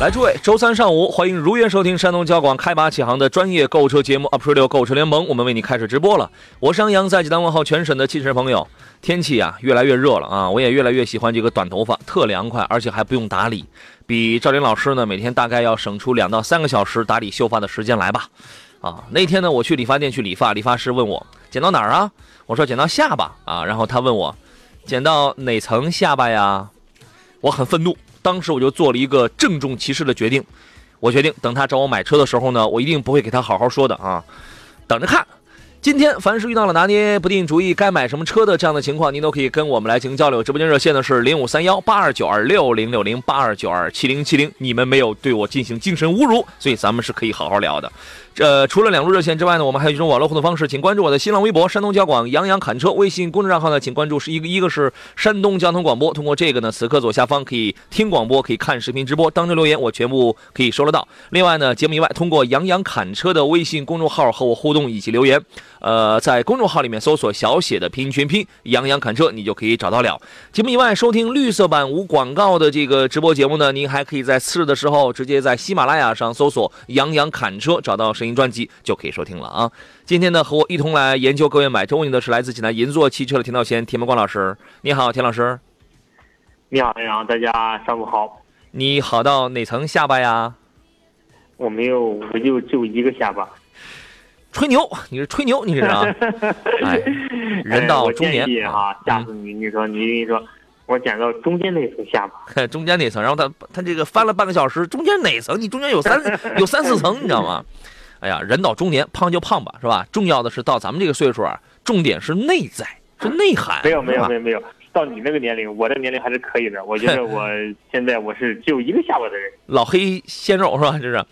来，诸位，周三上午，欢迎如约收听山东交广开拔启航的专业购车节目《Up 十六购车联盟》，我们为你开始直播了。我是杨洋，在济南问候全省的汽车朋友。天气啊，越来越热了啊，我也越来越喜欢这个短头发，特凉快，而且还不用打理，比赵林老师呢每天大概要省出两到三个小时打理秀发的时间来吧。啊，那天呢，我去理发店去理发，理发师问我剪到哪儿啊？我说剪到下巴啊，然后他问我剪到哪层下巴呀？我很愤怒。当时我就做了一个郑重其事的决定，我决定等他找我买车的时候呢，我一定不会给他好好说的啊，等着看。今天凡是遇到了拿捏不定主意该买什么车的这样的情况，您都可以跟我们来进行交流。直播间热线呢是零五三幺八二九二六零六零八二九二七零七零。你们没有对我进行精神侮辱，所以咱们是可以好好聊的。这除了两路热线之外呢，我们还有一种网络互动方式，请关注我的新浪微博山东交广杨洋侃车微信公众账号呢，请关注是一个一个是山东交通广播。通过这个呢，此刻左下方可以听广播，可以看视频直播，当中留言我全部可以收得到。另外呢，节目以外通过杨洋侃车的微信公众号和我互动以及留言。呃，在公众号里面搜索小写的拼音全拼“杨洋侃车”，你就可以找到了。节目以外，收听绿色版无广告的这个直播节目呢，您还可以在次日的时候直接在喜马拉雅上搜索“杨洋侃车”，找到声音专辑就可以收听了啊。今天呢，和我一同来研究各位买车问题的是来自济南银座汽车的田道贤、田梦光老师。你好，田老师。你好，杨洋，大家上午好。你好到哪层下巴呀？我没有，我就就一个下巴。吹牛，你是吹牛，你是啊？哎，人到中年啊，下次你你说你你说，我剪到中间那层下巴，中间那层，然后他他这个翻了半个小时，中间哪层？你中间有三 有三四层，你知道吗？哎呀，人到中年，胖就胖吧，是吧？重要的是到咱们这个岁数啊，重点是内在，是内涵。没有没有没有没有，到你那个年龄，我的年龄还是可以的。我觉得我现在我是只有一个下巴的人，老黑鲜肉是吧？这是。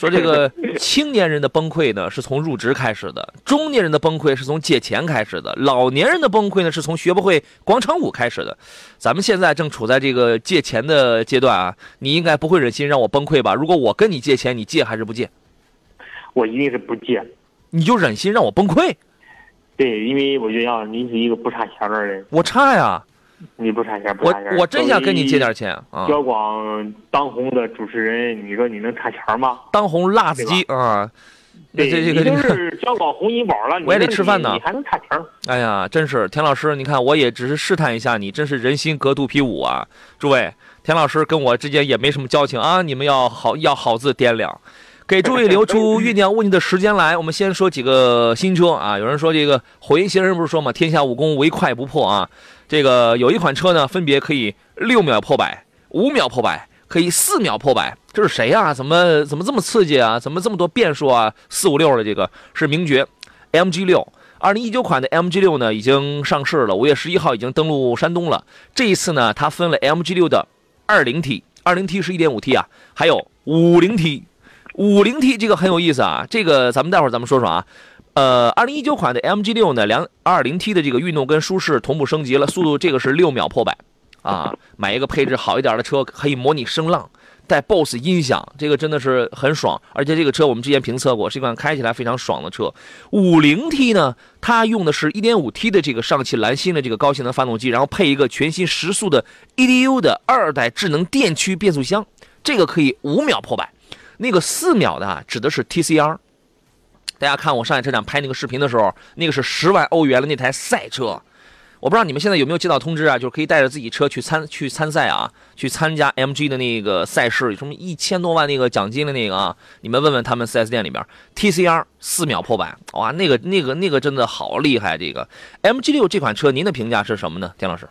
说这个青年人的崩溃呢，是从入职开始的；中年人的崩溃是从借钱开始的；老年人的崩溃呢，是从学不会广场舞开始的。咱们现在正处在这个借钱的阶段啊，你应该不会忍心让我崩溃吧？如果我跟你借钱，你借还是不借？我一定是不借。你就忍心让我崩溃？对，因为我觉得您是一个不差钱的人。我差呀。你不差钱，不差钱。我我真想跟你借点钱啊！交广当红的主持人，你说你能差钱吗？当红辣子鸡啊！对，这这个就是交广红银宝了。我也得吃饭呢，你还能差钱？哎呀，真是田老师，你看我也只是试探一下你，真是人心隔肚皮舞啊！诸位，田老师跟我之间也没什么交情啊，你们要好要好自掂量，给诸位留出 酝酿问题的时间来。我们先说几个新车啊，有人说这个火云邪人不是说嘛，天下武功唯快不破啊。这个有一款车呢，分别可以六秒破百、五秒破百，可以四秒破百。这是谁呀？怎么怎么这么刺激啊？怎么这么多变数啊？四五六的这个是名爵，MG 六，二零一九款的 MG 六呢已经上市了，五月十一号已经登陆山东了。这一次呢，它分了 MG 六的二零 T，二零 T 是一点五 T 啊，还有五零 T，五零 T 这个很有意思啊。这个咱们待会儿咱们说说啊。呃，二零一九款的 MG 六呢，两二零 T 的这个运动跟舒适同步升级了，速度这个是六秒破百，啊，买一个配置好一点的车，可以模拟声浪，带 BOSS 音响，这个真的是很爽。而且这个车我们之前评测过，是一款开起来非常爽的车。五零 T 呢，它用的是一点五 T 的这个上汽蓝芯的这个高性能发动机，然后配一个全新十速的 EDU 的二代智能电驱变速箱，这个可以五秒破百。那个四秒的啊，指的是 TCR。大家看我上海车展拍那个视频的时候，那个是十万欧元的那台赛车，我不知道你们现在有没有接到通知啊？就是可以带着自己车去参去参赛啊，去参加 MG 的那个赛事，什么一千多万那个奖金的那个啊，你们问问他们 4S 店里边，TCR 四秒破百，哇，那个那个那个真的好厉害！这个 MG 六这款车，您的评价是什么呢，田老师？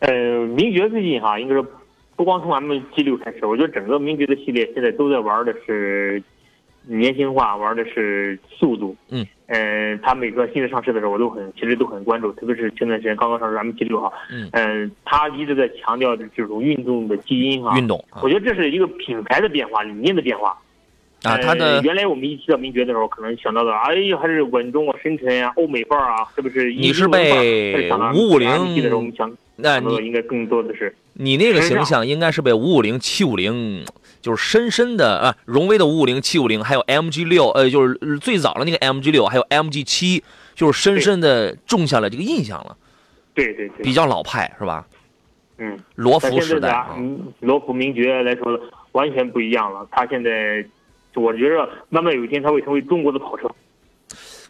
呃，名爵最近哈，应该说不光从 MG 六开始，我觉得整个名爵的系列现在都在玩的是。年轻化，玩的是速度。嗯，呃，它每个新的上市的时候，我都很其实都很关注，特别是前段时间刚刚上市 M 七六哈。嗯嗯，它一直在强调的这种运动的基因哈。运动啊我觉得这是一个品牌的变化，理念的变化。啊，它呃的原来我们一提到名爵的时候，可能想到的，哎呀，还是稳重啊、深沉啊、欧美范儿啊，是不是？你是被五五零的时候，我们想那应该更多的是你那个形象应该是被五五零、七五零，就是深深的啊，荣威的五五零、七五零，还有 MG 六，呃，就是最早的那个 MG 六，还有 MG 七，就是深深的种下了这个印象了，对对对，比较老派是吧？嗯。罗孚时代啊，嗯，罗孚名爵来说完全不一样了。他现在，我觉着慢慢有一天他会成为中国的跑车。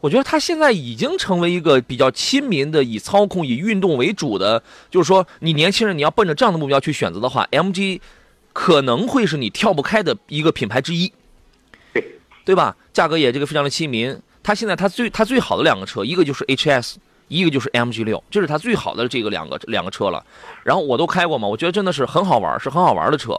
我觉得它现在已经成为一个比较亲民的，以操控、以运动为主的，就是说你年轻人你要奔着这样的目标去选择的话，MG 可能会是你跳不开的一个品牌之一，对对吧？价格也这个非常的亲民。它现在它最它最好的两个车，一个就是 HS，一个就是 MG 六，这是它最好的这个两个两个车了。然后我都开过嘛，我觉得真的是很好玩，是很好玩的车。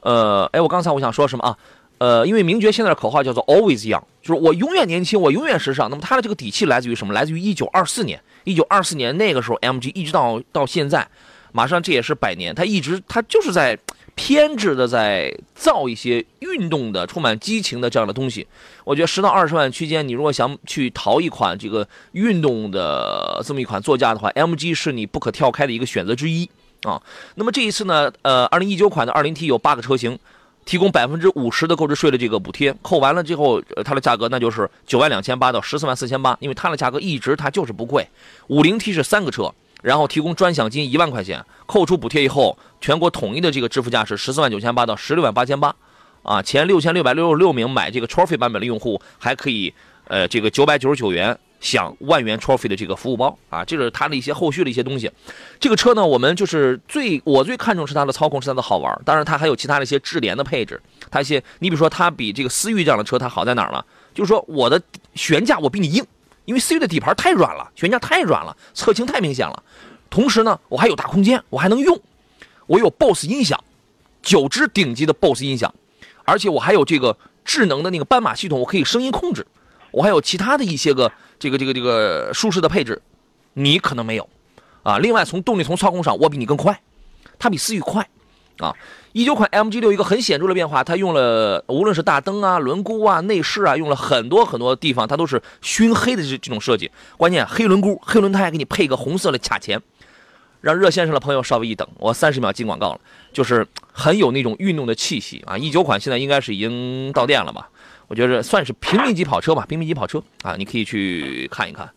呃，哎，我刚才我想说什么啊？呃，因为名爵现在的口号叫做 “always young”，就是我永远年轻，我永远时尚。那么它的这个底气来自于什么？来自于一九二四年。一九二四年那个时候，MG 一直到到现在，马上这也是百年，它一直它就是在偏执的在造一些运动的、充满激情的这样的东西。我觉得十到二十万区间，你如果想去淘一款这个运动的这么一款座驾的话，MG 是你不可跳开的一个选择之一啊。那么这一次呢，呃，二零一九款的二零 T 有八个车型。提供百分之五十的购置税的这个补贴，扣完了之后，呃，它的价格那就是九万两千八到十四万四千八，因为它的价格一直它就是不贵。五零 T 是三个车，然后提供专享金一万块钱，扣除补贴以后，全国统一的这个支付价是十四万九千八到十六万八千八，啊，前六千六百六十六名买这个 Trophy 版本的用户还可以，呃，这个九百九十九元享万元 Trophy 的这个服务包啊，这是它的一些后续的一些东西。这个车呢，我们就是最我最看重是它的操控，是它的好玩。当然，它还有其他的一些智联的配置。它一些，你比如说，它比这个思域这样的车，它好在哪儿呢？就是说，我的悬架我比你硬，因为思域的底盘太软了，悬架太软了，侧倾太明显了。同时呢，我还有大空间，我还能用，我有 BOSS 音响，九支顶级的 BOSS 音响，而且我还有这个智能的那个斑马系统，我可以声音控制，我还有其他的一些个这个这个这个舒适的配置，你可能没有。啊，另外从动力从操控上，我比你更快，它比思域快，啊，一九款 MG 六一个很显著的变化，它用了无论是大灯啊、轮毂啊、内饰啊，用了很多很多地方，它都是熏黑的这这种设计。关键黑轮毂、黑轮胎给你配个红色的卡钳，让热线上的朋友稍微一等，我三十秒进广告了，就是很有那种运动的气息啊。一九款现在应该是已经到店了吧？我觉得算是平民级跑车吧，平民级跑车啊，你可以去看一看。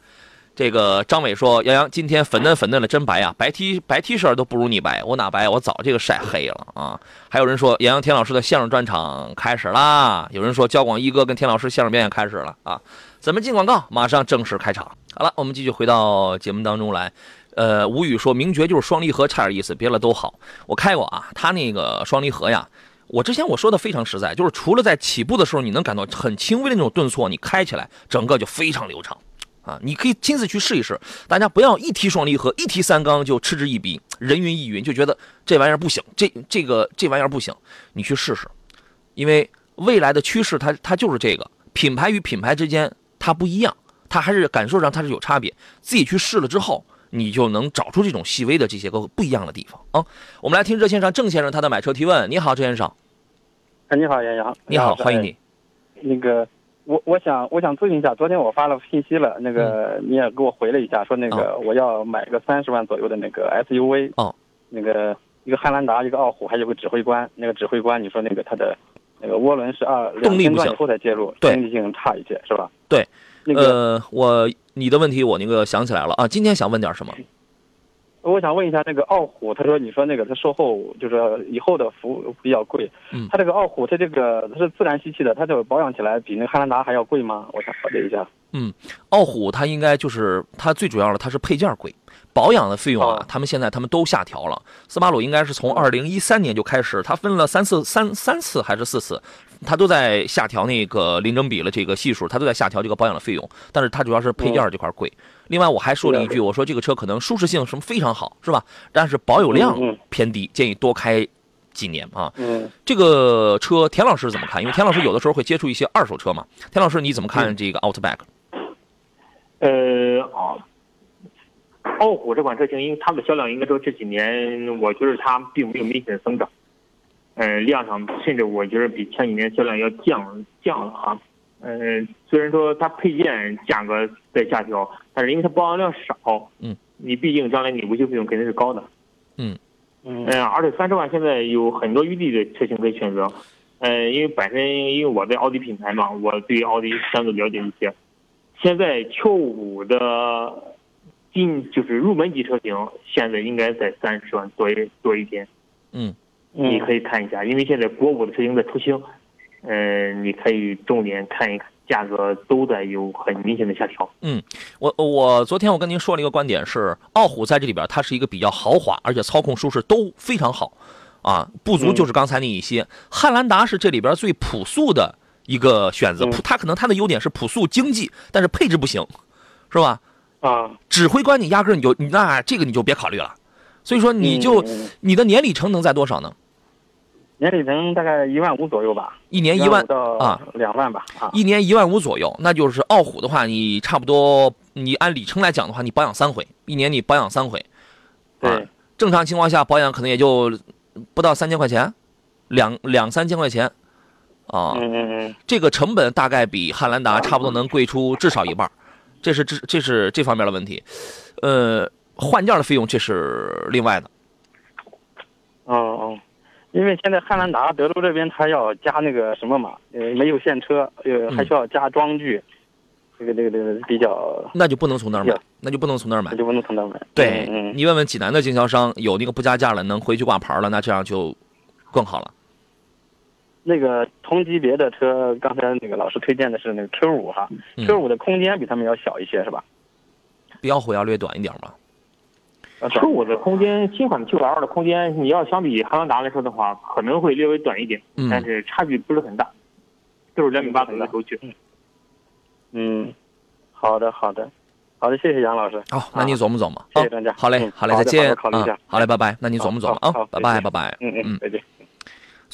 这个张伟说：“杨洋今天粉嫩粉嫩的，真白啊！白 T 白 T 恤都不如你白，我哪白？我早这个晒黑了啊！”还有人说：“杨洋田老师的相声专场开始啦！”有人说：“交广一哥跟田老师相声表演开始了啊！”咱们进广告，马上正式开场。好了，我们继续回到节目当中来。呃，吴宇说：“名爵就是双离合，差点意思，别了都好。我开过啊，他那个双离合呀，我之前我说的非常实在，就是除了在起步的时候你能感到很轻微的那种顿挫，你开起来整个就非常流畅。”啊，你可以亲自去试一试。大家不要一提双离合，一提三缸就嗤之以鼻，人云亦云，就觉得这玩意儿不行，这这个这玩意儿不行。你去试试，因为未来的趋势它它就是这个，品牌与品牌之间它不一样，它还是感受上它是有差别。自己去试了之后，你就能找出这种细微的这些个不一样的地方啊。我们来听热线上郑先生他的买车提问。你好，郑先生。哎，你好，杨洋。你好，欢迎你。那个。我我想我想咨询一下，昨天我发了信息了，那个你也给我回了一下，说那个我要买个三十万左右的那个 SUV，哦，那个一个汉兰达，一个傲虎，还有个指挥官，那个指挥官你说那个它的那个涡轮是二两千转以后才介入，对，经济性差一些是吧？对，那个呃，我你的问题我那个想起来了啊，今天想问点什么？我想问一下那个傲虎，他说你说那个他售后就是以后的服务比较贵，嗯，他这个傲虎他这个它是自然吸气的，它这个保养起来比那个汉兰达还要贵吗？我想了解一下。嗯，傲虎它应该就是它最主要的，它是配件贵，保养的费用啊，他们现在他们都下调了。斯巴鲁应该是从二零一三年就开始，它分了三次三三次还是四次，它都在下调那个零整比了这个系数，它都在下调这个保养的费用，但是它主要是配件这块贵。另外我还说了一句，我说这个车可能舒适性什么非常好，是吧？但是保有量偏低，建议多开几年啊。嗯，这个车田老师怎么看？因为田老师有的时候会接触一些二手车嘛。田老师你怎么看这个 Outback？呃，哦，傲虎这款车型，因为它的销量应该说这几年，我觉得它并没有明显的增长。呃，量上甚至我觉得比前几年销量要降降了啊。呃，虽然说它配件价格在下调，但是因为它保养量少，嗯，你毕竟将来你维修费用肯定是高的。嗯嗯嗯，而且三十万现在有很多余地的车型可以选择。嗯，因为本身因为我在奥迪品牌嘛，我对奥迪相对了解一些。现在 Q 五的进就是入门级车型，现在应该在三十万多一多一点。嗯你可以看一下，因为现在国五的车型在出清，嗯、你可以重点看一看，价格都在有很明显的下调。嗯我我昨天我跟您说了一个观点是，傲虎在这里边它是一个比较豪华，而且操控舒适都非常好，啊，不足就是刚才那一些。汉兰达是这里边最朴素的一个选择，嗯它可能它的优点是朴素经济，但是配置不行，是吧？啊，指挥官你压根儿你就你那这个你就别考虑了，所以说你就、嗯。你的年里程能在多少呢？年里程大概一万五左右吧，一年一万到啊。两万吧啊，一年一万五左右，那就是傲虎的话，你差不多你按里程来讲的话，你保养三回，一年你保养三回，啊对，正常情况下保养可能也就不到三千块钱，两两三千块钱，啊，嗯嗯嗯，这个成本大概比汉兰达差不多能贵出至少一半儿，这是这这是这方面的问题，呃，换件的费用这是另外的，哦哦，因为现在汉兰达德州这边它要加那个什么嘛，呃，没有现车，呃，还需要加装具，这个这个这个比较，那就不能从那儿买，那就不能从那儿买那。就不能从那儿买。对你问问济南的经销商，有那个不加价了，能回去挂牌了，那这样就更好了。那个同级别的车，刚才那个老师推荐的是那个 Q 五哈嗯，Q 五的空间比他们要小一些是吧？比奥虎要略短一点嘛。啊 Q 五的空间，新款的 Q 2的空间，你要相比汉兰达来说的话，可能会略微短一点，嗯但是差距不是很大，就是两米八左右的轴距。嗯，好的好的，好的，谢谢杨老师。好，那你琢磨琢磨。谢谢专家好嘞嗯，好嘞，再见。好的考虑一下啊好嘞，拜拜。那你琢磨琢磨啊拜拜，拜拜。嗯嗯，再见。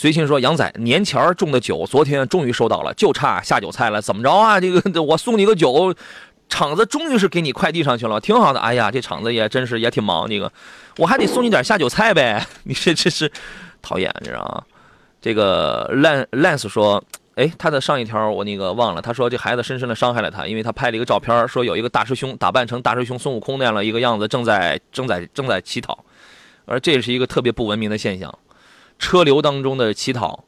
随心说：“杨仔，年前儿中的酒，昨天终于收到了，就差下酒菜了。怎么着啊？这个我送你个酒，厂子终于是给你快递上去了，挺好的。哎呀，这厂子也真是也挺忙。这个我还得送你点下酒菜呗。你这这是讨厌，你知道吗？这个 lan Lance 说，哎，他的上一条我那个忘了，他说这孩子深深的伤害了他，因为他拍了一个照片，说有一个大师兄打扮成大师兄孙悟空那样的一个样子，正在正在正在乞讨，而这也是一个特别不文明的现象。车流当中的乞讨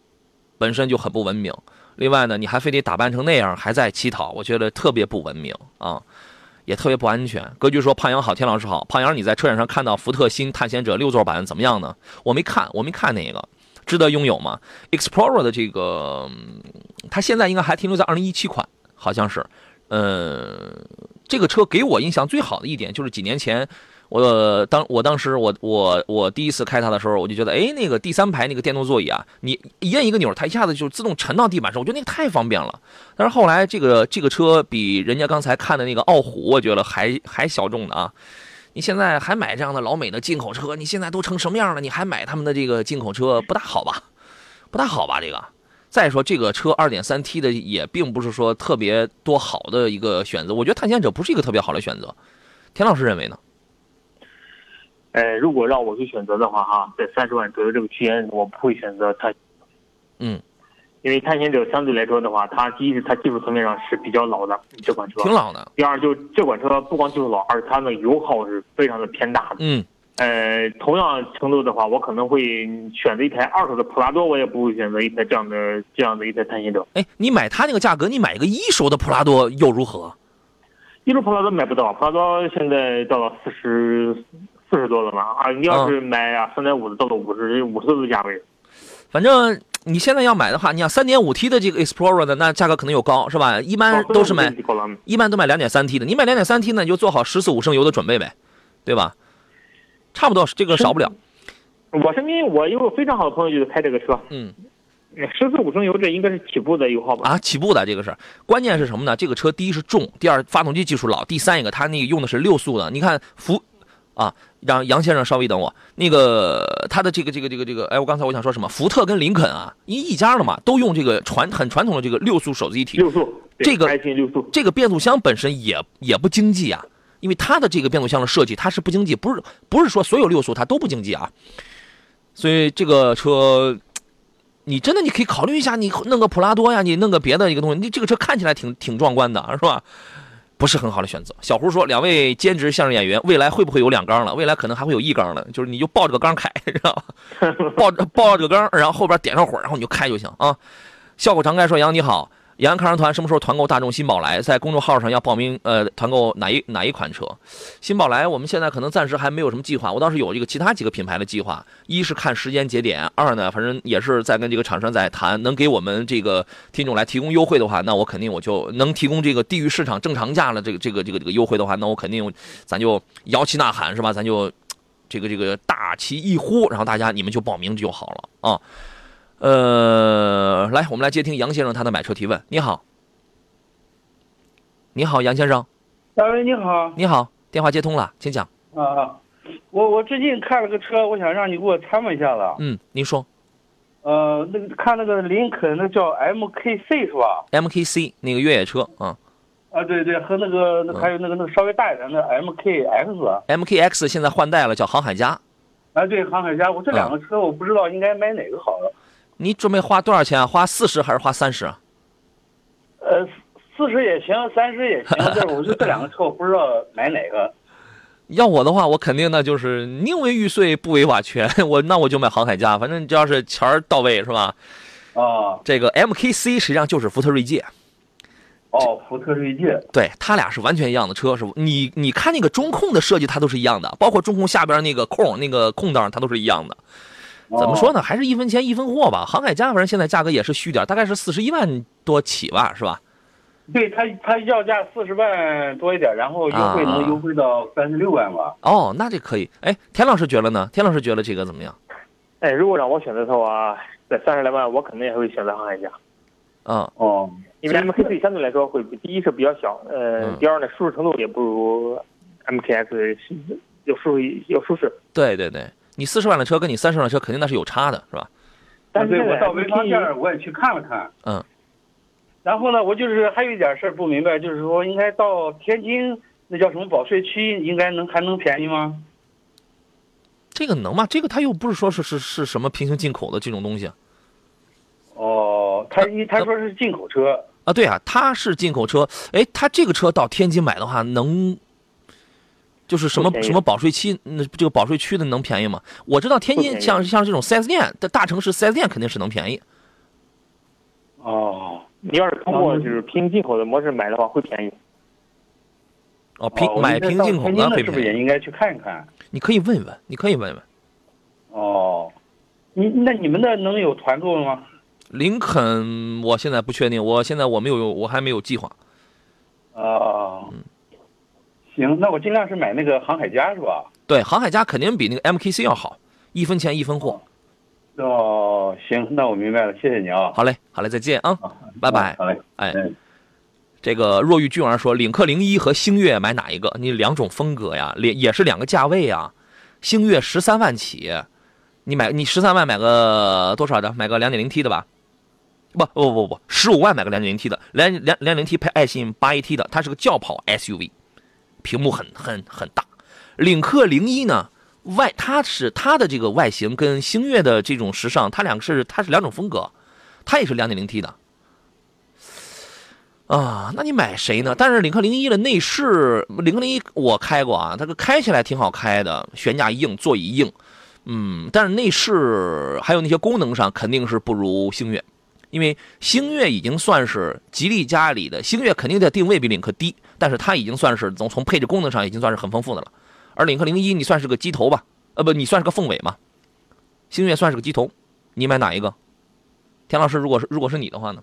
本身就很不文明，另外呢，你还非得打扮成那样还在乞讨，我觉得特别不文明啊，也特别不安全。格局说：“胖阳好，田老师好。胖阳，你在车展上看到福特新探险者六座版怎么样呢？我没看，我没看那个，值得拥有吗？Explorer 的这个，它现在应该还停留在二零一七款，好像是。呃，这个车给我印象最好的一点就是几年前，我当我当时我我我第一次开它的时候，我就觉得，哎，那个第三排那个电动座椅啊，你一摁一个钮，它一下子就自动沉到地板上，我觉得那个太方便了。但是后来这个这个车比人家刚才看的那个傲虎，我觉得还还小众的啊。你现在还买这样的老美的进口车，你现在都成什么样了？你还买他们的这个进口车，不大好吧？不大好吧？这个。再说这个车 2.3T 的也并不是说特别多好的一个选择，我觉得探险者不是一个特别好的选择。田老师认为呢？呃，如果让我去选择的话，哈，在三十万左右这个区间，我不会选择它。嗯，因为探险者相对来说的话，它第一是它技术层面上是比较老的这款车，挺老的。第二就这款车不光技术老，而且它的油耗是非常的偏大的。嗯呃，同样程度的话，我可能会选择一台二手的普拉多，我也不会选择一台这样的这样的一台探险者。哎，你买它那个价格，你买一个一手的普拉多又如何？一手普拉多买不到，普拉多现在到了四十四十多了嘛啊！你要是买啊三点五的，到了五十五十多的价位。反正你现在要买的话，你想三点五 T 的这个 Explorer 的，那价格可能又高，是吧？一般都是买，一般都买两点三 T 的。你买两点三 T 呢，你就做好十四五升油的准备呗，对吧？差不多，这个少不了。我身边我有个非常好的朋友就是开这个车，嗯，十四五升油这应该是起步的油耗吧？啊，起步的这个是，关键是什么呢？这个车第一是重，第二发动机技术老，第三一个它那个用的是六速的。你看福啊，让杨先生稍微等我。那个他的这个这个这个这个，哎，我刚才我想说什么？福特跟林肯啊，因为一家的嘛，都用这个传很传统的这个六速手自一体。六速，对这个六速，这个变速箱本身也也不经济啊，因为它的这个变速箱的设计它是不经济，不是不是说所有六速它都不经济啊。所以这个车，你真的你可以考虑一下，你弄个普拉多呀，你弄个别的一个东西，你这个车看起来挺挺壮观的，是吧？不是很好的选择。小胡说，两位兼职相声演员，未来会不会有两缸了？未来可能还会有一缸了，就是你就抱着个缸开，知道吧？抱着抱着这个缸，然后后边点上火，然后你就开就行啊。笑口常开说：“杨你好，延安康人团什么时候团购大众新宝来？在公众号上要报名，呃，团购哪一哪一款车？新宝来我们现在可能暂时还没有什么计划，我倒是有这个其他几个品牌的计划。一是看时间节点，二呢，反正也是在跟这个厂商在谈，能给我们这个听众来提供优惠的话，那我肯定我就能提供这个低于市场正常价的这个这个这个这个优惠的话，那我肯定咱就摇旗呐喊是吧？咱就这个这个大旗一呼，然后大家你们就报名就好了啊。呃，来，我们来接听杨先生他的买车提问。你好，你好，杨先生，大伟你好，你好，电话接通了，请讲。啊啊，我我最近看了个车，我想让你给我参谋一下子。嗯，您说呃，那个看那个林肯，那叫 MKC 是吧？MKC 那个越野车啊啊，对对，和那个那还有那个那个稍微大一点的 MKX。，MKX 现在换代了，叫航海家。啊，对，航海家，我这两个车我不知道应该买哪个好。你准备花多少钱啊？花四十还是花三十啊？呃，四十也行，三十也行，但是我就这两个车我不知道买哪个。要我的话，我肯定那就是宁为玉碎不为瓦全，我那我就买航海家，反正只要是钱儿到位是吧？啊，这个 MKC 实际上就是福特锐界，哦，福特锐界。对，它俩是完全一样的车，是不？你你看那个中控的设计，它都是一样的，包括中控下边那个空那个空档，它都是一样的。怎么说呢？还是一分钱一分货吧。航海家反正现在价格也是虚点，大概是四十一万多起吧，是吧？对他，他要价四十万多一点，然后优惠能优惠到三十六万吧。哦，那这可以。哎，田老师觉得呢？田老师觉得这个怎么样？哎，如果让我选择的话，在三十来万，我肯定也会选择航海家，嗯，哦，因为 MKC 相对来说会比第一是比较小，呃嗯，第二呢舒适程度也不如 MKS 要舒适有舒适，对对对，你四十万的车跟你三十万的车肯定那是有差的，是吧？但是我到潍坊店我也去看了看。嗯。然后呢，我就是还有一点事儿不明白，就是说应该到天津那叫什么保税区，应该能还能便宜吗？这个能吗？这个它又不是说是是是什么平行进口的这种东西哦，他一他说是进口车。啊？对啊，他是进口车。哎，他这个车到天津买的话，能就是什么什么保税期，那这个保税区的能便宜吗？我知道天津像像这种四 S 店的大城市四 S 店肯定是能便宜。哦，你要是通过就是平行进口的模式买的话，会便宜。哦，平哦买平行进口的是不是。也应该去看一看？你可以问问，你可以问问。哦，你那你们那能有团购吗？林肯，我现在不确定，我现在我没有，我还没有计划。啊哦，行，那我尽量是买那个航海家是吧？对，航海家肯定比那个 MKC 要好，一分钱一分货。哦，行，那我明白了，谢谢你啊。好嘞，好嘞，再见啊，拜拜。好嘞，哎嗯，这个若玉俊儿说，领克零一和星越买哪一个？你两种风格呀，也也是两个价位啊。星越十三万起，你买你十三万买个多少的？买个两点零 T 的吧？不不不不，十五万买个两点零 T 的，两两两点零 T 配爱信八 AT 的，它是个轿跑 SUV，屏幕很很很大。领克零一呢，外它是它的这个外形跟星越的这种时尚，它两个是它是两种风格，它也是两点零 T 的。啊，那你买谁呢？但是领克零一的内饰，领克零一我开过啊，它个开起来挺好开的，悬架硬，座椅硬，嗯，但是内饰还有那些功能上肯定是不如星越，因为星越已经算是吉利家里的，星越肯定在定位比领克低，但是它已经算是从从配置功能上已经算是很丰富的了，而领克零一你算是个鸡头吧，呃不，你算是个凤尾嘛，星越算是个鸡头，你买哪一个？田老师，如果是如果是你的话呢？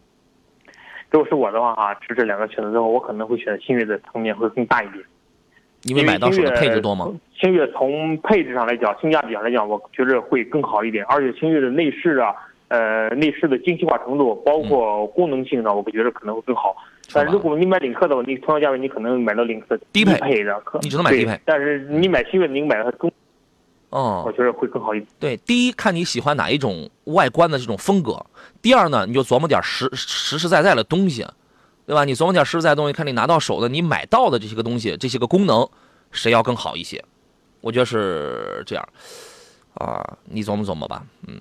如果是我的话哈，是这两个选择之后，我可能会选星越的层面会更大一点。因为买到手的配置多吗？？星越从配置上来讲，性价比上来讲，我觉得会更好一点。而且星越的内饰啊，呃，内饰的精细化程度，包括功能性上，我觉得可能会更好。但如果你买领克的话，你同样价位你可能买到领克低配配的，你只能买低配但是你买新的，你买它中，哦我，觉得会更好一点。对，第一看你喜欢哪一种外观的这种风格，第二呢，你就琢磨点实实实在在的东西，对吧？你琢磨点实实在在的东西，看你拿到手的，你买到的这些个东西，这些个功能，谁要更好一些？我觉得是这样，啊，你琢磨琢磨吧，嗯。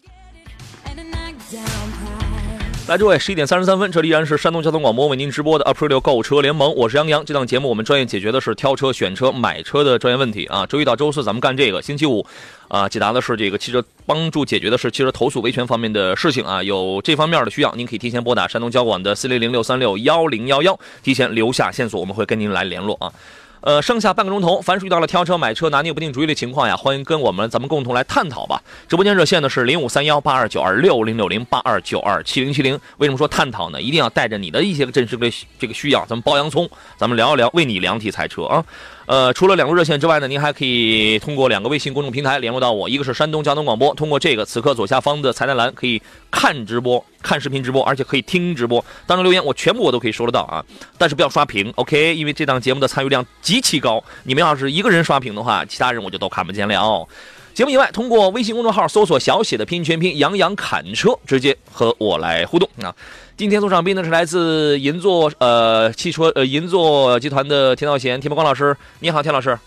来，诸位，十一点三十三分，这里依然是山东交通广播为您直播的 April 购车联盟，我是杨洋。这档节目我们专业解决的是挑车、选车、买车的专业问题啊。周一到周四咱们干这个，星期五啊解答的是这个汽车，帮助解决的是汽车投诉维权方面的事情啊。有这方面的需要，您可以提前拨打山东交管的四零零六三六幺零幺幺，提前留下线索，我们会跟您来联络啊。呃，剩下半个钟头，凡是遇到了挑车、买车拿捏不定主意的情况呀，欢迎跟我们咱们共同来探讨吧。直播间热线呢是零五三幺八二九二六零六零八二九二七零七零。为什么说探讨呢？一定要带着你的一些真实的这个需要，咱们剥洋葱，咱们聊一聊，为你量体裁车啊。呃，除了两路热线之外呢，您还可以通过两个微信公众平台联络到我，一个是山东交通广播，通过这个此刻左下方的彩蛋栏可以看直播、看视频直播，而且可以听直播。当中留言我全部我都可以收得到啊，但是不要刷屏，OK？因为这档节目的参与量极其高，你们要是一个人刷屏的话，其他人我就都看不见了。节目以外，通过微信公众号搜索小写的拼音全拼“杨洋侃车”，直接和我来互动啊。今天坐上宾呢是来自银座呃汽车呃银座集团的田道贤田伯光老师，你好，田老师。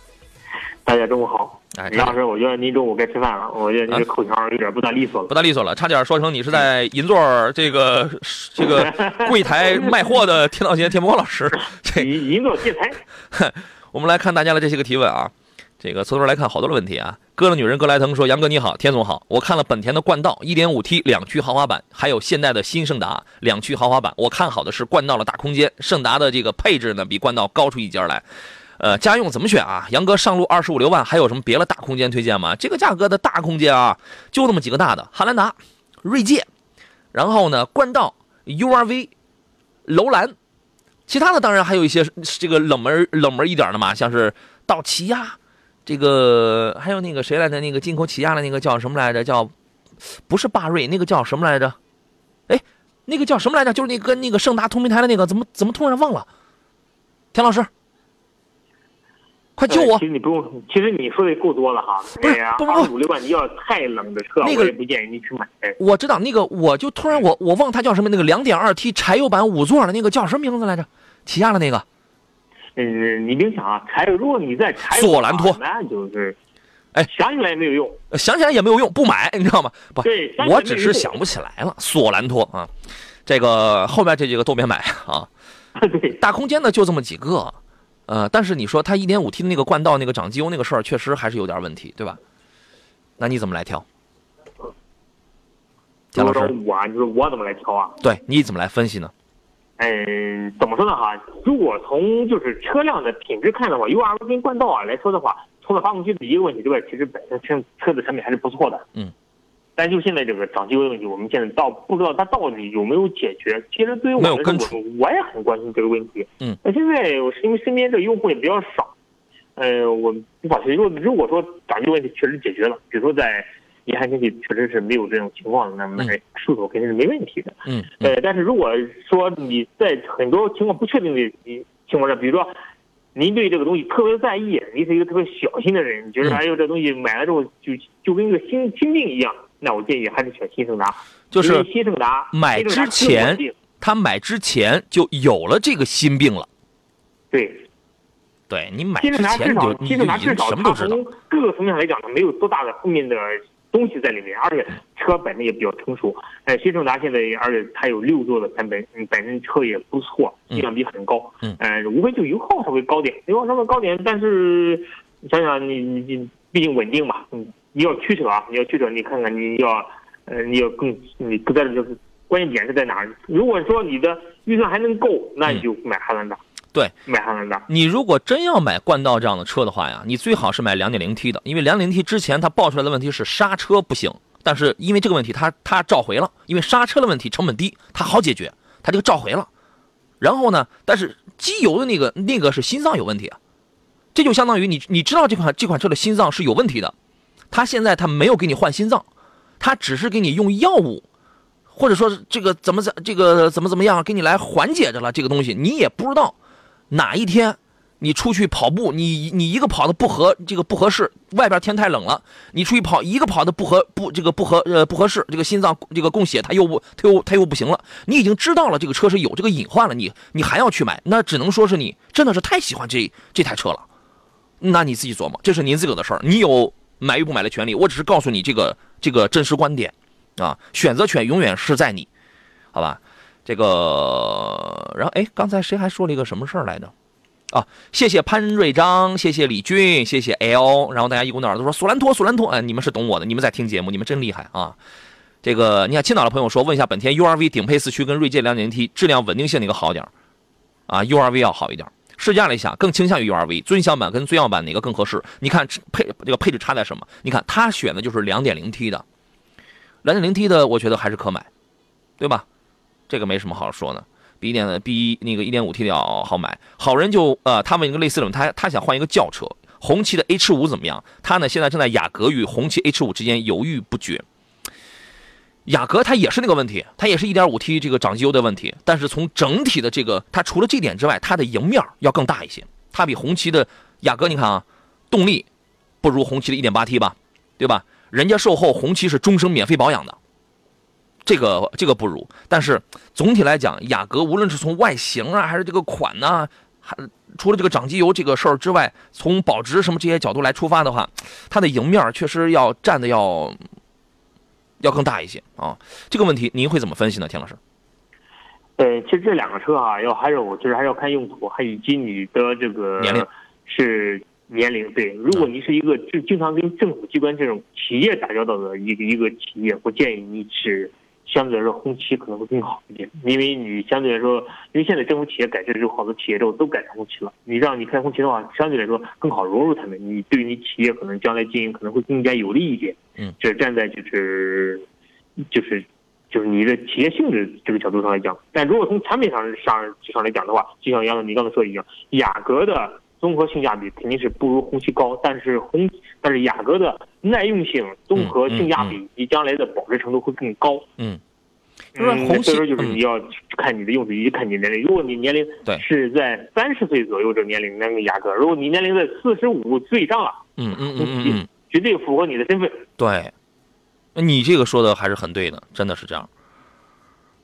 大家中午好，哎，李老师，我觉得您中午该吃饭了，我觉得您这口条有点不大利索了。不大利索了，差点说成你是在银座这个这个柜台卖货的田道贤田伯光老师。这银银座建材，我们来看大家的这些个提问啊。这个从头来看，好多的问题啊。哥的女人格莱腾说：“杨哥你好，田总好，我看了本田的冠道 1.5T 两驱豪华版，还有现代的新胜达两驱豪华版。我看好的是冠道的大空间，胜达的这个配置呢比冠道高出一截来。呃，家用怎么选啊？杨哥上路二十五六万，还有什么别的大空间推荐吗？这个价格的大空间啊，就那么几个大的：汉兰达、锐界，然后呢冠道、URV、楼兰，其他的当然还有一些这个冷门冷门一点的嘛，像是道奇呀。”这个还有那个谁来着？那个进口起亚的那个叫什么来着？叫不是霸瑞，那个叫什么来着？哎，那个叫什么来着？就是那个跟那个盛达同平台的那个，怎么怎么突然忘了？田老师，快救我！呃其实你不用，其实你说的够多了哈。不是不不不五六万，你要太冷的车，那个我也不建议你去买。我知道那个，我就突然我我忘它叫什么，那个两点二 T 柴油版五座的那个叫什么名字来着？起亚的那个。嗯，你别想啊，柴油，如果你在柴油索兰托那就是，哎，想起来也没有用。呃想起来也没有用，不买，你知道吗？不，对，我只是想不起来了。索兰托啊，这个后面这几个都别买啊。对，大空间呢就这么几个，呃，但是你说它 1.5T 的那个冠道那个涨机油那个事儿，确实还是有点问题，对吧？那你怎么来挑？贾老师，我啊，你说我怎么来挑啊？对你怎么来分析呢？嗯，怎么说呢哈？如果从就是车辆的品质看的话，URV 跟冠道啊来说的话，除了发动机的一个问题之外，其实本身车车子产品还是不错的。嗯。但就现在这个涨机油的问题，我们现在到不知道它到底有没有解决。其实对于我来说，我我也很关心这个问题。嗯。那现在我是因为身边这个用户也比较少，呃，我无法确定。如果如果说涨机油问题确实解决了，比如说在严寒天气确实是没有这种情况，那么嗯出手肯定是没问题的。呃，但是如果说你在很多情况不确定的情况下，比如说您对这个东西特别在意，你是一个特别小心的人，你觉得嗯哎呦这东西买了之后就就跟一个新新病一样，那我建议还是选新胜达，就是新胜达买之前他买之前就有了这个心病了。对对你买之前你就你就什么都知道。各个层面来讲呢，没有多大的负面的东西在里面，而且车本身也比较成熟。呃，新胜达现在而且它有六座的版本，嗯，本身车也不错，性价比很高。嗯呃，无非就油耗稍微高点，油耗稍微高点，但是你想想你你你毕竟稳定嘛，嗯，你要驱车啊，你要驱车，你看看你要呃你要更你不在这就是关键点是在哪儿？如果说你的预算还能够，那你就买汉兰达。对，买汉兰达。你如果真要买冠道这样的车的话呀，你最好是买 2.0T 的，因为 2.0T 之前它爆出来的问题是刹车不行，但是因为这个问题它它召回了，因为刹车的问题成本低，它好解决，它这个召回了。然后呢，但是机油的那个那个是心脏有问题啊，这就相当于你你知道这款这款车的心脏是有问题的，它现在它没有给你换心脏，它只是给你用药物。或者说是这个怎么怎这个怎么怎么样，给你来缓解着了这个东西，你也不知道哪一天你出去跑步，你你一个跑的不合这个不合适，外边天太冷了，你出去跑一个跑的不合不这个不合呃不合适，这个心脏这个供血它又不它又它又不行了，你已经知道了这个车是有这个隐患了，你你还要去买，那只能说是你真的是太喜欢这这台车了，那你自己琢磨，这是您自个的事儿，你有买与不买的权利，我只是告诉你这个这个真实观点。啊，选择权永远是在你，好吧？这个，然后哎，刚才谁还说了一个什么事儿来着？啊，谢谢潘瑞章，谢谢李军，谢谢 L，然后大家一股脑儿都说索兰托，索兰托，哎，你们是懂我的，你们在听节目，你们真厉害啊！这个，你看青岛的朋友说，问一下本田 URV 顶配四驱跟锐界两点零 T 质量稳定性哪个好点儿？啊，URV 要好一点。试驾了一下，更倾向于 URV，尊享版跟尊耀版哪个更合适？你看配这个配置差在什么？你看他选的就是两点零 T 的。两点零 T 的，我觉得还是可买，对吧？这个没什么好说的，比一点比那个一点五 T 的要好买。好人就呃，他问一个类似的，他他想换一个轿车，红旗的 H 五怎么样？他呢现在正在雅阁与红旗 H 五之间犹豫不决。雅阁它也是那个问题，它也是一点五 T 这个长机油的问题，但是从整体的这个，它除了这点之外，它的赢面要更大一些。它比红旗的雅阁，你看啊，动力不如红旗的一点八 T 吧，对吧？人家售后红旗是终生免费保养的，这个这个不如。但是总体来讲，雅阁无论是从外形啊，还是这个款呢，还除了这个长机油这个事儿之外，从保值什么这些角度来出发的话，它的赢面确实要占的要要更大一些啊。这个问题您会怎么分析呢，田老师？呃，其实这两个车啊，要还有就是还要看用途，还以及你的这个年龄是。年龄对，如果你是一个就经常跟政府机关这种企业打交道的一个一个企业，我建议你是相对来说红旗可能会更好一点，因为你相对来说，因为现在政府企业改制之后，好多企业之后都改成红旗了，你让你开红旗的话，相对来说更好融入他们，你对于你企业可能将来经营可能会更加有利一点。嗯，这站在就是就是就是你的企业性质这个角度上来讲，但如果从产品上上上来讲的话，就像杨总你刚才说的一样，雅阁的。综合性价比肯定是不如红旗高，但是红但是雅阁的耐用性、综合性价比以及将来的保值程度会更高。嗯，就是红旗就是你要看你的用途以及看你年龄。如果你年龄是在三十岁左右这年龄，那个雅阁；如果你年龄在四十五岁以上了，嗯嗯嗯嗯，绝对符合你的身份。对，你这个说的还是很对的，真的是这样。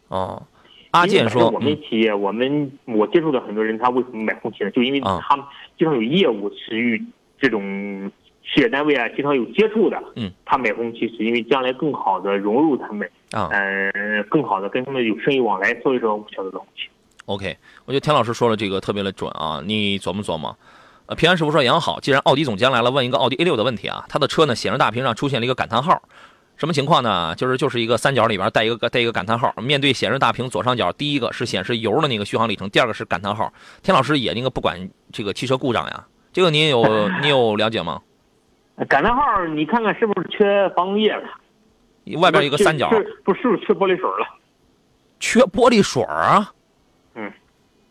哦。阿健说：“我们企业，我们我接触的很多人，他为什么买红旗呢？就因为他们经常有业务是与这种事业单位啊，经常有接触的。嗯，他买红旗是因为将来更好的融入他们啊，嗯，更好的跟他们有生意往来，所以说我选择红旗。OK，我觉得田老师说的这个特别的准啊，你琢磨琢磨。呃，平安师傅说杨好，既然奥迪总监来了，问一个奥迪 A 六的问题啊，他的车呢显示大屏上出现了一个感叹号。”什么情况呢？就是就是一个三角里边带一个带一个感叹号，面对显示大屏左上角，第一个是显示油的那个续航里程，第二个是感叹号。田老师也那个不管这个汽车故障呀，这个您有您有了解吗？感叹号，你看看是不是缺防冻液了？外边一个三角，不是不是缺玻璃水了？缺玻璃水啊？嗯，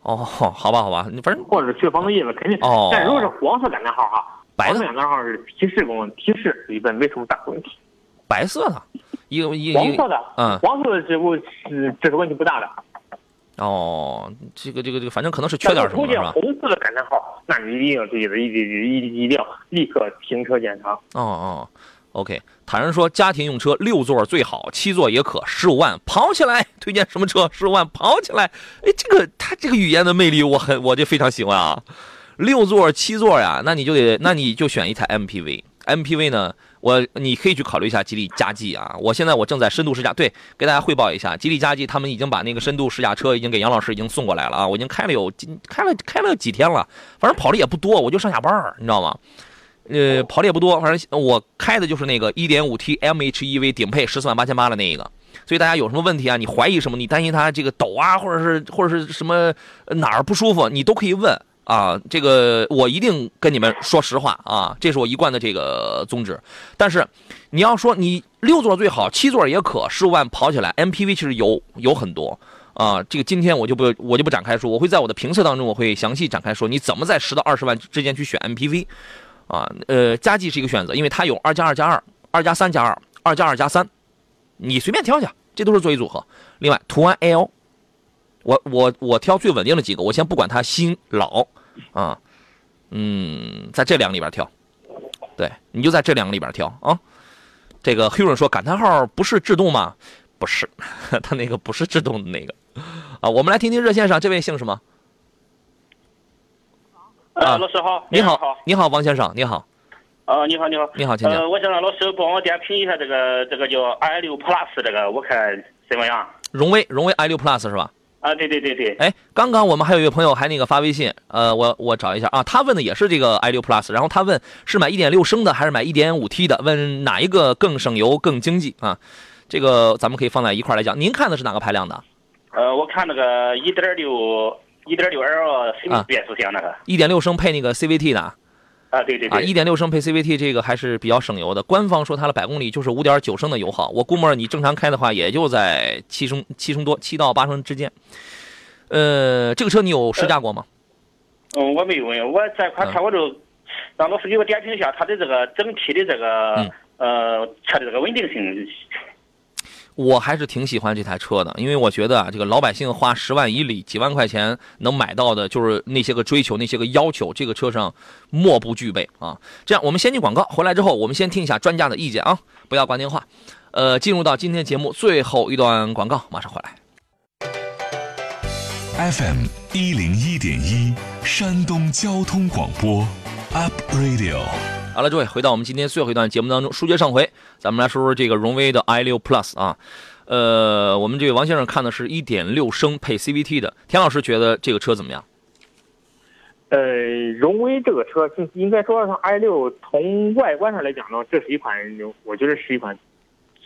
哦，好吧好吧，你反正或者缺防冻液了，肯定。哦。但如果是黄色感叹号哈，白色感叹号是提示功能，提示一般没什么大问题。白色的，一个一黄色的，嗯，黄色的植物是这个问题不大的。哦，这个这个这个，反正可能是缺点什么，是吧？红色的感叹号，那你一定要注意的，一定一一定要立刻停车检查。哦哦，OK。坦然说，家庭用车六座最好，七座也可，十五万跑起来。推荐什么车？十五万跑起来。哎，这个他这个语言的魅力，我很我就非常喜欢啊。六座七座呀，那你就得那你就选一台 MPV，MPV 呢？我你可以去考虑一下吉利嘉际啊！我现在我正在深度试驾，对，给大家汇报一下，吉利嘉际他们已经把那个深度试驾车已经给杨老师已经送过来了啊！我已经开了有开了开了几天了，反正跑的也不多，我就上下班，你知道吗？呃，跑的也不多，反正我开的就是那个 1.5T MHEV 顶配十四万八千八的那一个，所以大家有什么问题啊，你怀疑什么，你担心它这个抖啊，或者是或者是什么哪儿不舒服，你都可以问啊。这个我一定跟你们说实话啊，这是我一贯的这个宗旨。但是你要说你六座最好，七座也可，十五万跑起来，MPV 其实有有很多。啊，这个今天我就不我就不展开说，我会在我的评测当中我会详细展开说，你怎么在十到二十万之间去选 MPV，啊，呃，加计是一个选择，因为它有二加二加二、二加三加二、二加二加三，你随便挑去，这都是座椅组合。另外，途安 L，我我我挑最稳定的几个，我先不管它新老，啊，嗯，在这两个里边挑，对，你就在这两个里边挑啊。这个黑人说感叹号不是制动吗？不是，他那个不是制动的那个。啊，我们来听听热线上这位姓什么？啊，老师好，你好，你好，王先生，你好。啊，你好，你好，你好，请讲。呃，我想让老师帮我点评一下这个这个叫 i 六 plus 这个，我看怎么样？荣威，荣威 i 六 plus 是吧？啊，对对对对。哎，刚刚我们还有一位朋友还那个发微信，呃，我我找一下啊，他问的也是这个 i 六 plus，然后他问是买一点六升的还是买一点五 T 的？问哪一个更省油更经济啊？这个咱们可以放在一块来讲。您看的是哪个排量的？呃，我看那个一点六一点六 L 变速箱那个，一点六升配那个 CVT 的。啊，对对对。啊，一点六升配 CVT 这个还是比较省油的。官方说它的百公里就是五点九升的油耗，我估摸着你正常开的话，也就在七升七升多，七到八升之间。呃，这个车你有试驾过吗？嗯，我没有，我这款车我就让老师给我点评一下它的这个整体的这个呃车的这个稳定性。我还是挺喜欢这台车的，因为我觉得啊，这个老百姓花十万以里、几万块钱能买到的，就是那些个追求、那些个要求，这个车上莫不具备啊。这样，我们先进广告，回来之后，我们先听一下专家的意见啊，不要挂电话。呃，进入到今天节目最后一段广告，马上回来。FM 一零一点一，山东交通广播，Up Radio。好了，诸位，回到我们今天最后一段节目当中，书接上回，咱们来说说这个荣威的 i 六 Plus 啊。呃，我们这位王先生看的是一点六升配 CVT 的，田老师觉得这个车怎么样？呃，荣威这个车，应该说上 i 六从外观上来讲呢，这是一款，我觉得是一款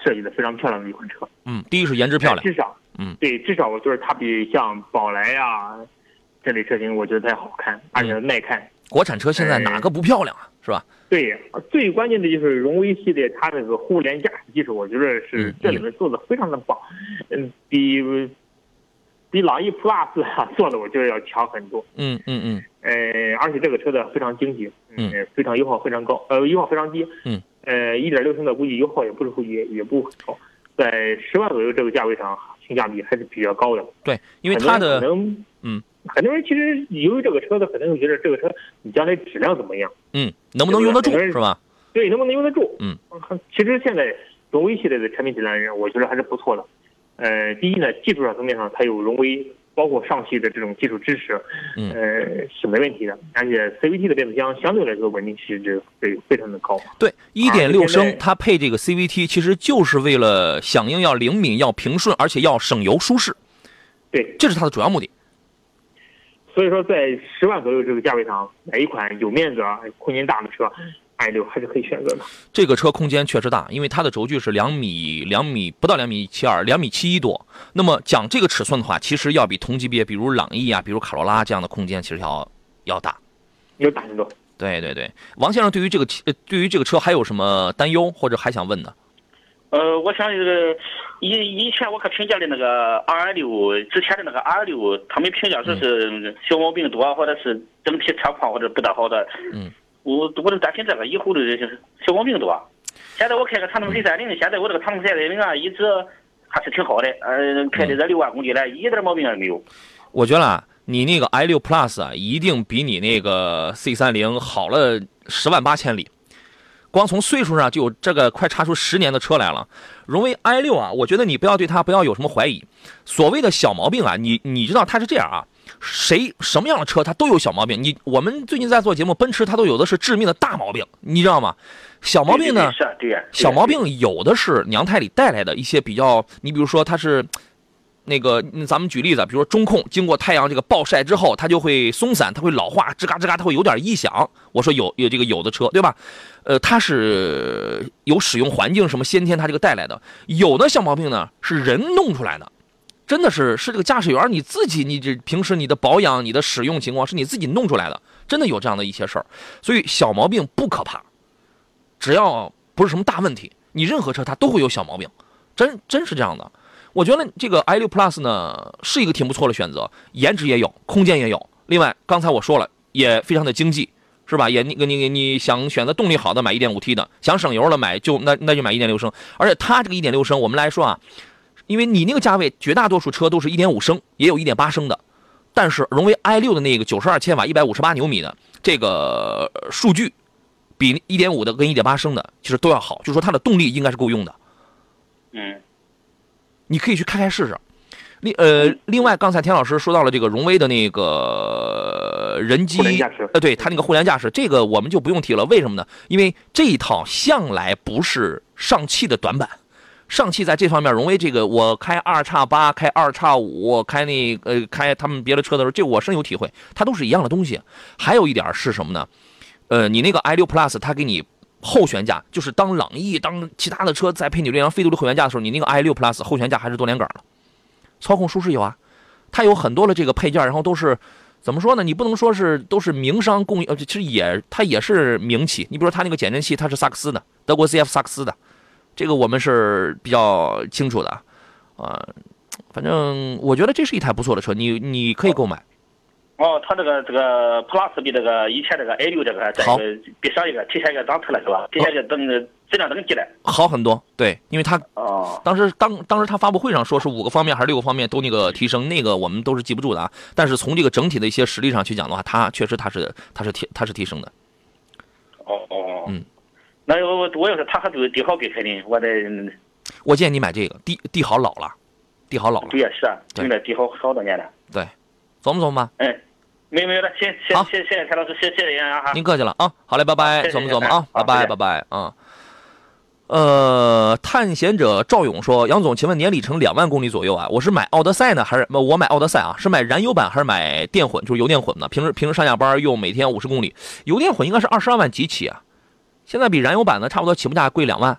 设计的非常漂亮的一款车。嗯，第一是颜值漂亮，至少，嗯，对，至少我觉得它比像宝来呀这类车型，我觉得它好看，而且耐看。国产车现在哪个不漂亮啊？是吧？对，最关键的就是荣威系列，它这个互联驾驶技术，我觉得是这里面做的非常的棒，嗯，比比朗逸 Plus 啊做的我觉得要强很多。嗯嗯嗯。呃，而且这个车的非常经济，嗯，非常油耗非常高，呃，油耗非常低。嗯。呃，一点六升的估计油耗也不是会也也不很高，在十万左右这个价位上，性价比还是比较高的。对，因为它的嗯。很多人其实由于这个车子，可能会觉得这个车你将来质量怎么样？嗯，能不能用得住是吧？对，能不能用得住？嗯，其实现在荣威系列的产品质量，我觉得还是不错的。呃，第一呢，技术上层面上它有荣威，包括上汽的这种技术支持，呃，是没问题的。而且 CVT 的变速箱相对来说稳定性是非非常的高。对，一点六升它配这个 CVT，其实就是为了响应要灵敏、要平顺，而且要省油舒适。对，这是它的主要目的。所以说，在十万左右这个价位上买一款有面子、空间大的车，i 六还是可以选择的。这个车空间确实大，因为它的轴距是两米两米不到两米七二，两米七一多。那么讲这个尺寸的话，其实要比同级别，比如朗逸啊，比如卡罗拉这样的空间，其实要要大，要大很多。对对对，王先生对于这个呃对于这个车还有什么担忧或者还想问的？呃，我想这个以以前我可评价的那个 R 六之前的那个 R 六，他们评价说是小毛病多，或者是整体车况或者不大好的。嗯，我我就担心这个以后的小毛病多。现在我开个长城 C 三零，现在我这个长城 C 三零啊，一直还是挺好的，呃，开的这六万公里了，一点毛病也没有。我觉得啊，你那个 i 六 Plus 啊，一定比你那个 C 三零好了十万八千里。光从岁数上就有这个快差出十年的车来了，荣威 i 六啊，我觉得你不要对它不要有什么怀疑。所谓的小毛病啊，你你知道它是这样啊，谁什么样的车它都有小毛病。你我们最近在做节目，奔驰它都有的是致命的大毛病，你知道吗？小毛病呢，小毛病有的是娘胎里带来的一些比较，你比如说它是那个咱们举例子，比如说中控经过太阳这个暴晒之后，它就会松散，它会老化，吱嘎吱嘎，它会有点异响。我说有有这个有的车对吧？呃，它是有使用环境什么先天它这个带来的，有的小毛病呢是人弄出来的。真的是是这个驾驶员你自己，你这平时你的保养、你的使用情况是你自己弄出来的，真的有这样的一些事儿。所以小毛病不可怕，只要不是什么大问题，你任何车它都会有小毛病，真真是这样的。我觉得这个 i 六 Plus 呢是一个挺不错的选择，颜值也有，空间也有。另外刚才我说了，也非常的经济，是吧？也那个你你想选择动力好的买 1.5T 的，想省油了买就那那就买1.6升。而且它这个1.6升，我们来说啊。因为你那个价位，绝大多数车都是一点五升，也有一点八升的，但是荣威 i 六的那个九十二千瓦、一百五十八牛米的这个数据，比一点五的跟一点八升的其实都要好，就是说它的动力应该是够用的。嗯，你可以去开开试试。另呃，另外刚才田老师说到了这个荣威的那个人机，呃，对它那个互联驾驶，这个我们就不用提了。为什么呢？因为这一套向来不是上汽的短板。上汽在这方面，荣威这个，我开二叉八、开二叉五、开那呃开他们别的车的时候，这我深有体会，它都是一样的东西。还有一点是什么呢？呃，你那个 i 六 plus，它给你后悬架，就是当朗逸、当其他的车再配你这辆飞度的后悬架的时候，你那个 i 六 plus 后悬架还是多连杆的，操控舒适有啊。它有很多的这个配件，然后都是怎么说呢？你不能说是都是名商供应，呃，其实也它也是名企。你比如说它那个减震器，它是萨克斯的，德国 CF 萨克斯的。这个我们是比较清楚的，啊，反正我觉得这是一台不错的车，你你可以购买。哦，它这个这个 Plus 比这个以前这个 A 六这个这个比上一个提前一个档次了是吧？提前一个等质量等级了。好很多，对，因为它哦，当时当当时他发布会上说是五个方面还是六个方面都那个提升，那个我们都是记不住的啊。但是从这个整体的一些实力上去讲的话，它确实它是它是提它是提升的。哦哦，嗯。那我我我要是他还是帝豪给肯定我得，我建议你买这个帝帝豪老了，帝豪老了。对呀，是啊，用了帝豪好多年了。对，琢磨琢磨吧。嗯，没没有了，谢谢谢谢谢田老师，谢谢您啊您客气了啊，好嘞，拜拜，琢磨琢磨啊，拜拜拜拜啊。呃，探险者赵勇说：“杨总，请问年里程两万公里左右啊？我是买奥德赛呢，还是我买奥德赛啊？是买燃油版还是买电混？就是油电混呢？平时平时上下班用，每天五十公里，油电混应该是二十二万几起啊。”现在比燃油版的差不多起步价贵两万，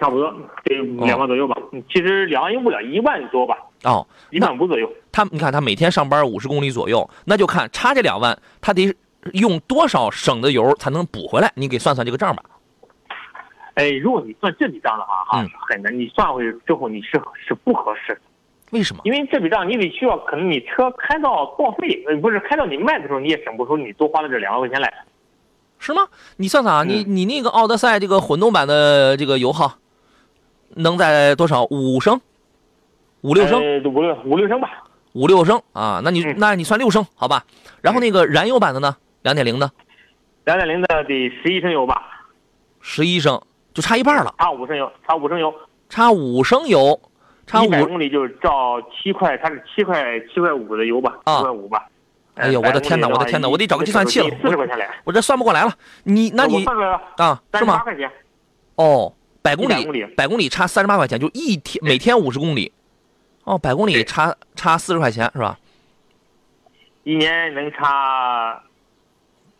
差不多得两万左右吧。其实两万用不了一万多吧。哦，一万五左右。他你看他每天上班五十公里左右，那就看差这两万，他得用多少省的油才能补回来？你给算算这个账吧。哎，如果你算这笔账的话，哈，很难。你算回去之后，你是是不合适。为什么？因为这笔账你得需要，可能你车开到报废，不是开到你卖的时候，你也省不出你多花的这两万块钱来。是吗？你算算啊，你你那个奥德赛这个混动版的这个油耗，能在多少？五升？五六升？五六五六升吧。五六升啊，那你那你算六升好吧？然后那个燃油版的呢？两点零的？两点零的得十一升油吧？十一升就差一半了。差五升油，差五升油，差五升油，差五公里就是照七块，它是七块七块五的油吧？七块五吧。哎呦，我的天哪，我的天哪，我得找个计算器了。四十块钱来，我这算不过来了。你那你啊？是吗？哦，百公里，百公里差三十八块钱，就一天每天五十公里。哦，百公里差差四十块钱是吧？一年能差？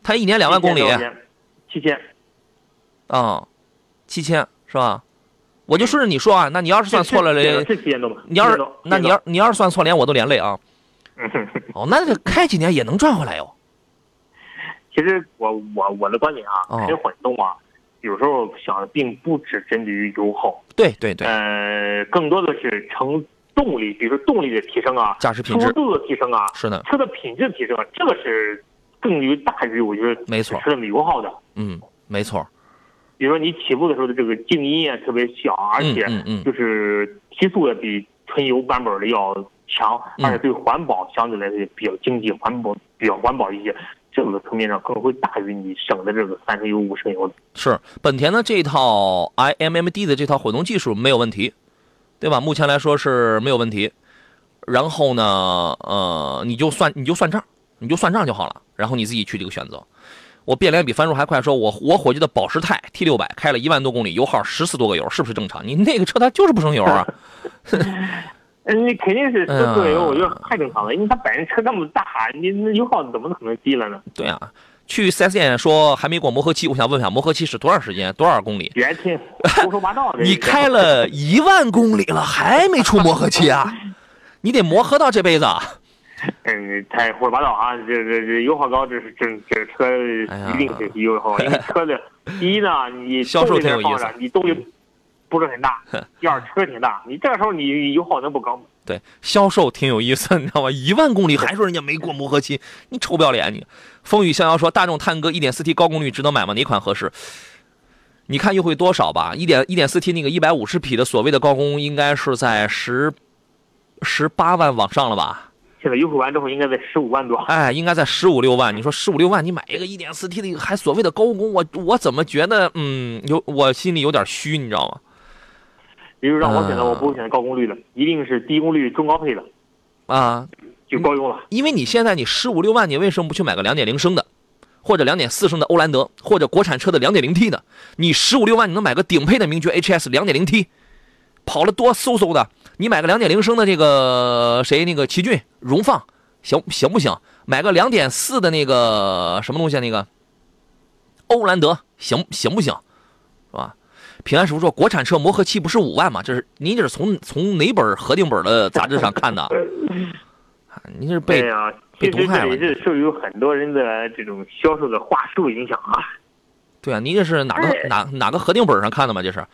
他一年两万公里，七千。啊，七千是吧？我就顺着你说啊，那你要是算错了嘞，你要是那你要你要是算错连我都连累啊。哦，那这开几年也能赚回来哟。其实我我我的观点啊，开混动啊，有时候想的并不只针对于油耗。对对对。呃，更多的是成动力，比如说动力的提升啊，驾驶品质、速度的提升啊，是的，车的品质提升，这个是更于大于我觉得没错，车的油耗的。嗯，没错。比如说你起步的时候的这个静音啊特别小，而且就是提速也比纯油版本的要。强，而且对环保相对来说也比较经济，环保比较环保一些，这个层面上可能会大于你省的这个三升油、五升油。是本田的这套 iMMD 的这套混动技术没有问题，对吧？目前来说是没有问题。然后呢，呃，你就算你就算账，你就算账就好了。然后你自己去这个选择。我变脸比翻书还快，说我我伙计的保时泰 T 六百开了一万多公里，油耗十四多个油，是不是正常？你那个车它就是不省油啊。嗯，你肯定是哎呀车车油，我觉得太正常了，因为它本身车那么大，你那油耗怎么可能低了呢？对啊，去四 S 店说还没过磨合期，我想问一下，磨合期是多长时间，多少公里？别听胡说八道的。你开了一万公里了，还没出磨合期啊？你得磨合到这辈子啊。嗯，太胡说八道啊！这这这油耗高，这是这这车一定是油耗，因为车的第一呢，你 销售挺有意思你动力不是很大；第二车挺大，你这个时候你油耗能不高吗？对，销售挺有意思，你知道吗？一万公里还说人家没过磨合期，你臭不要脸你！风雨逍遥说，大众探歌 1.4T 高功率值得买吗？哪款合适？你看优惠多少吧？一点一点四 T 那个一百五十匹的所谓的高功，应该是在十十八万往上了吧？现在优惠完之后应该在十五万多。哎，应该在十五六万。你说十五六万，你买一个一点四 T 的还所谓的高功，我我怎么觉得嗯有我心里有点虚，你知道吗？比如让我选择，啊我不会选择高功率的，一定是低功率中高配的，啊，就够用了。因为你现在你十五六万，你为什么不去买个两点零升的，或者两点四升的欧蓝德，或者国产车的两点零 T 的？你十五六万你能买个顶配的名爵 HS 两点零 T，跑了多嗖嗖的。你买个两点零升的这个谁那个奇骏荣放行行不行？买个两点四的那个什么东西啊？那个欧蓝德行行不行？是吧？平安师傅说，国产车磨合期不是五万吗？这是您这是从从哪本核定本的杂志上看的？啊您这是被啊，被毒害了这里是受有很多人的这种销售的话术影响啊。对啊，您这是哪个哎哪哪个核定本上看的吗？这是，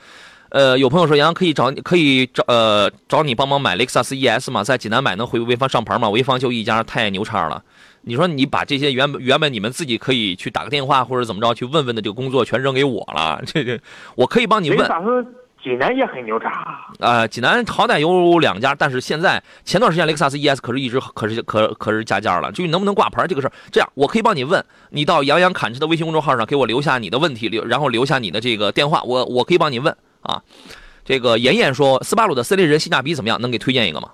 呃，有朋友说杨洋可以找可以找呃找你帮忙买雷克萨斯 ES 吗？在济南买能回潍坊上牌吗？潍坊就一家，太牛叉了。你说你把这些原本原本你们自己可以去打个电话或者怎么着去问问的这个工作全扔给我了，这这我可以帮你问雷克萨斯济南也很牛叉，啊、济南好歹有两家，但是现在前段时间雷克萨斯 ES 可是一直可是可可是加价了。至于能不能挂牌这个事儿，这样我可以帮你问，你到杨洋侃车的微信公众号上给我留下你的问题，留然后留下你的这个电话，我我可以帮你问啊。这个妍妍说，斯巴鲁的森林人性价比怎么样？能给推荐一个吗？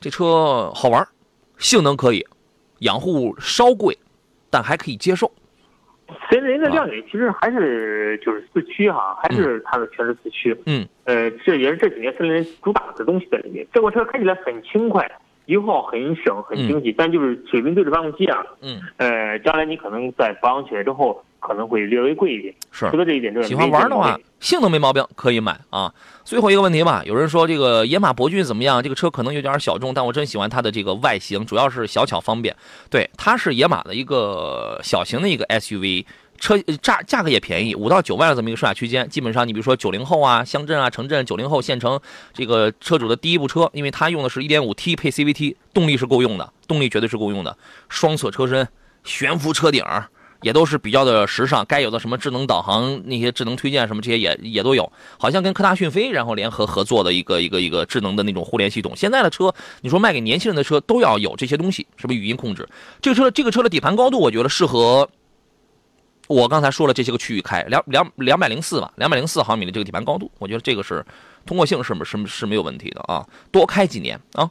这车好玩，性能可以，养护稍贵，但还可以接受。森林的亮点其实还是就是四驱哈，还是它的全是四驱。嗯，呃，这也是这几年森林主打的东西在里面。这款车开起来很轻快，油耗很省，很经济，但就是水平对置发动机啊，嗯，呃，将来你可能在保养起来之后可能会略微贵一点。是除了这一点之外，喜欢玩的话性能没毛病，可以买啊。最后一个问题吧，有人说这个野马博骏怎么样？这个车可能有点小众，但我真喜欢它的这个外形，主要是小巧方便。对，它是野马的一个小型的一个 SUV。车呃价价格也便宜，五到九万的这么一个售价区间，基本上你比如说九零后啊、乡镇啊、城镇、九零后县城，这个车主的第一部车，因为它用的是一点五 T 配 CVT，动力是够用的，动力绝对是够用的，双侧车身、悬浮车顶儿，也都是比较的时尚，该有的什么智能导航、那些智能推荐什么这些也也都有，好像跟科大讯飞然后联合合作的一个一个一个智能的那种互联系统。现在的车，你说卖给年轻人的车都要有这些东西，是不是语音控制？这个车这个车的底盘高度，我觉得适合。我刚才说了这些个区域开两两两百零四吧，两百零四毫米的这个底盘高度，我觉得这个是通过性是是是没有问题的啊，多开几年啊。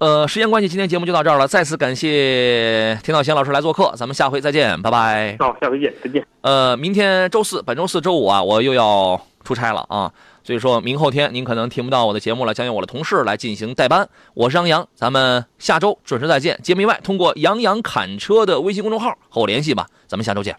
呃，时间关系，今天节目就到这儿了。再次感谢田道贤老师来做客，咱们下回再见，拜拜。好，下回见，再见。呃，明天周四，本周四周五啊，我又要出差了啊，所以说明后天您可能听不到我的节目了，将由我的同事来进行代班。我是杨洋，咱们下周准时再见。节目以外，通过杨洋侃车的微信公众号和我联系吧，咱们下周见。